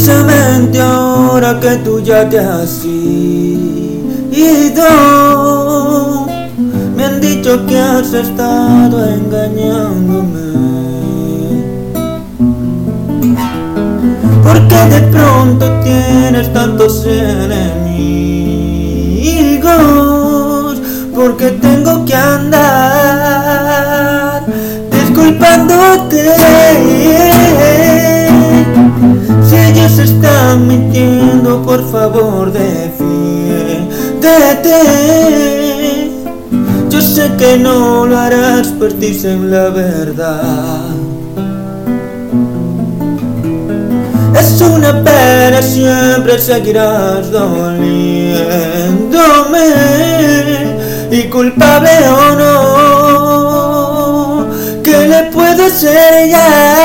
Precisamente ahora que tú ya te has ido, me han dicho que has estado engañándome. Porque de pronto tienes tantos enemigos, porque tengo que andar mintiendo, por favor defiéndete. Yo sé que no lo harás, partirse en la verdad. Es una pena, siempre seguirás doliéndome y culpable o no, que le puede ser ya